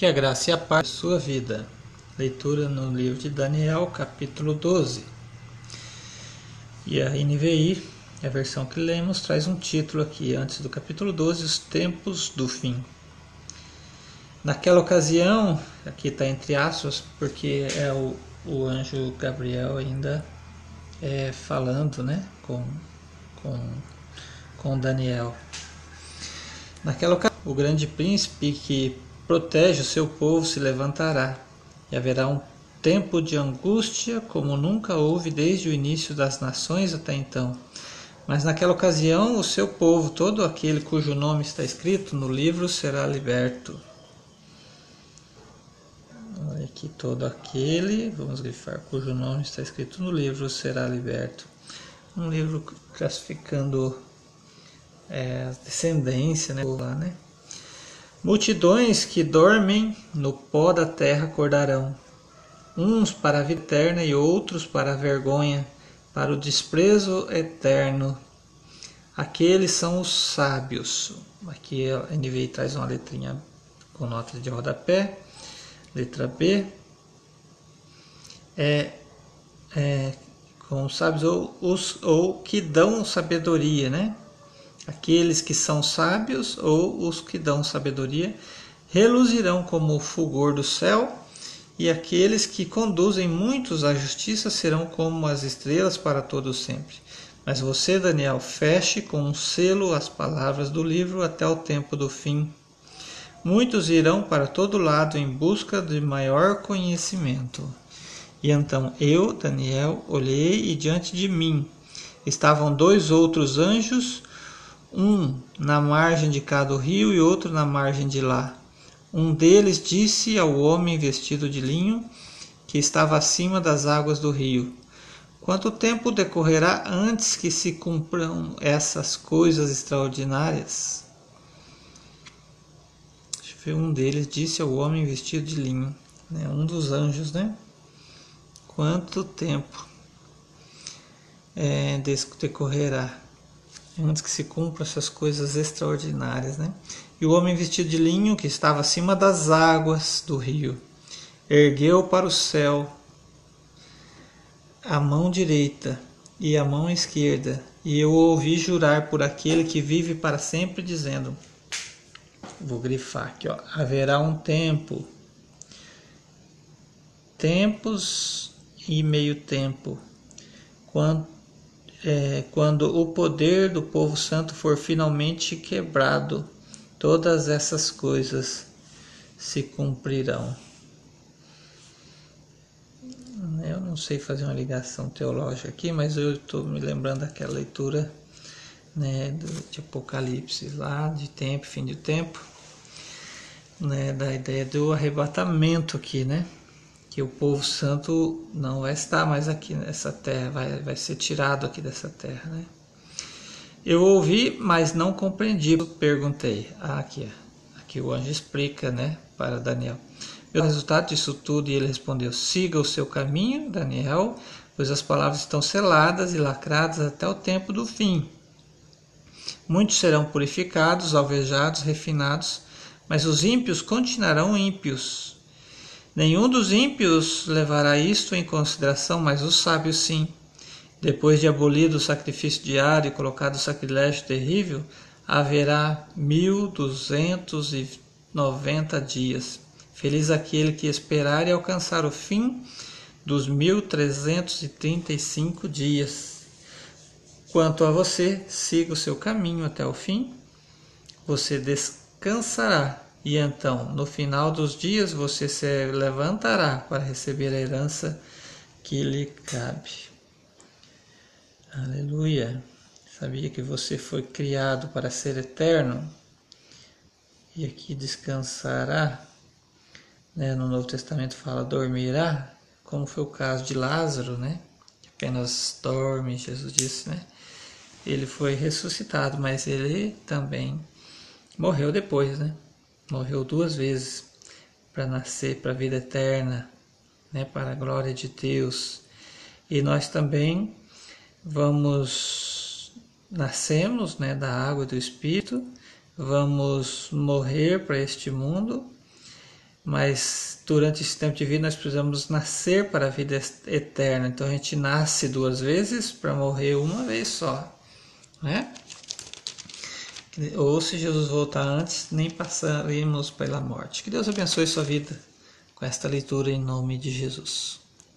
Que a graça e a paz de sua vida. Leitura no livro de Daniel, capítulo 12. E a NVI, a versão que lemos, traz um título aqui, antes do capítulo 12, Os Tempos do Fim. Naquela ocasião, aqui está entre aspas, porque é o, o anjo Gabriel ainda é, falando né, com, com, com Daniel. Naquela ocasião, o grande príncipe que protege o seu povo se levantará, e haverá um tempo de angústia como nunca houve desde o início das nações até então. Mas naquela ocasião, o seu povo, todo aquele cujo nome está escrito no livro, será liberto. Olha aqui, todo aquele, vamos grifar, cujo nome está escrito no livro, será liberto. Um livro classificando é, descendência, né? Lá, né? Multidões que dormem no pó da terra acordarão, uns para a vida eterna e outros para a vergonha, para o desprezo eterno. Aqueles são os sábios. Aqui a NVI traz uma letrinha com nota de rodapé. Letra B. É, é com os sábios ou, os, ou que dão sabedoria, né? Aqueles que são sábios ou os que dão sabedoria reluzirão como o fulgor do céu, e aqueles que conduzem muitos à justiça serão como as estrelas para todo sempre. Mas você, Daniel, feche com um selo as palavras do livro até o tempo do fim. Muitos irão para todo lado em busca de maior conhecimento. E então eu, Daniel, olhei e diante de mim estavam dois outros anjos um na margem de cada rio e outro na margem de lá. Um deles disse ao homem vestido de linho, que estava acima das águas do rio: Quanto tempo decorrerá antes que se cumpram essas coisas extraordinárias? Um deles disse ao homem vestido de linho, né? um dos anjos, né? Quanto tempo é, decorrerá? Antes que se cumpram essas coisas extraordinárias. Né? E o homem vestido de linho, que estava acima das águas do rio, ergueu para o céu a mão direita e a mão esquerda, e eu ouvi jurar por aquele que vive para sempre, dizendo: Vou grifar aqui, ó. Haverá um tempo, tempos e meio tempo, quando é, quando o poder do povo santo for finalmente quebrado, todas essas coisas se cumprirão. Eu não sei fazer uma ligação teológica aqui, mas eu estou me lembrando daquela leitura né, de Apocalipse lá, de tempo, fim de tempo, né, da ideia do arrebatamento aqui, né? Que o povo santo não vai estar mais aqui nessa terra, vai, vai ser tirado aqui dessa terra, né? Eu ouvi, mas não compreendi. Perguntei. Ah, aqui, aqui o anjo explica, né, para Daniel. O resultado disso tudo, e ele respondeu: Siga o seu caminho, Daniel, pois as palavras estão seladas e lacradas até o tempo do fim. Muitos serão purificados, alvejados, refinados, mas os ímpios continuarão ímpios Nenhum dos ímpios levará isto em consideração, mas os sábios sim. Depois de abolido o sacrifício diário e colocado o sacrilégio terrível, haverá mil duzentos e noventa dias. Feliz aquele que esperar e alcançar o fim dos mil trezentos e trinta e cinco dias. Quanto a você, siga o seu caminho até o fim. Você descansará e então, no final dos dias, você se levantará para receber a herança que lhe cabe. Aleluia! Sabia que você foi criado para ser eterno? E aqui descansará. Né? No Novo Testamento fala dormirá, como foi o caso de Lázaro, né? Apenas dorme, Jesus disse, né? Ele foi ressuscitado, mas ele também morreu depois, né? Morreu duas vezes para nascer para a vida eterna, né, para a glória de Deus. E nós também vamos nascemos, né, da água do Espírito, vamos morrer para este mundo, mas durante esse tempo de vida nós precisamos nascer para a vida eterna. Então a gente nasce duas vezes para morrer uma vez só, né? Ou se Jesus voltar antes, nem passaremos pela morte. Que Deus abençoe sua vida com esta leitura em nome de Jesus.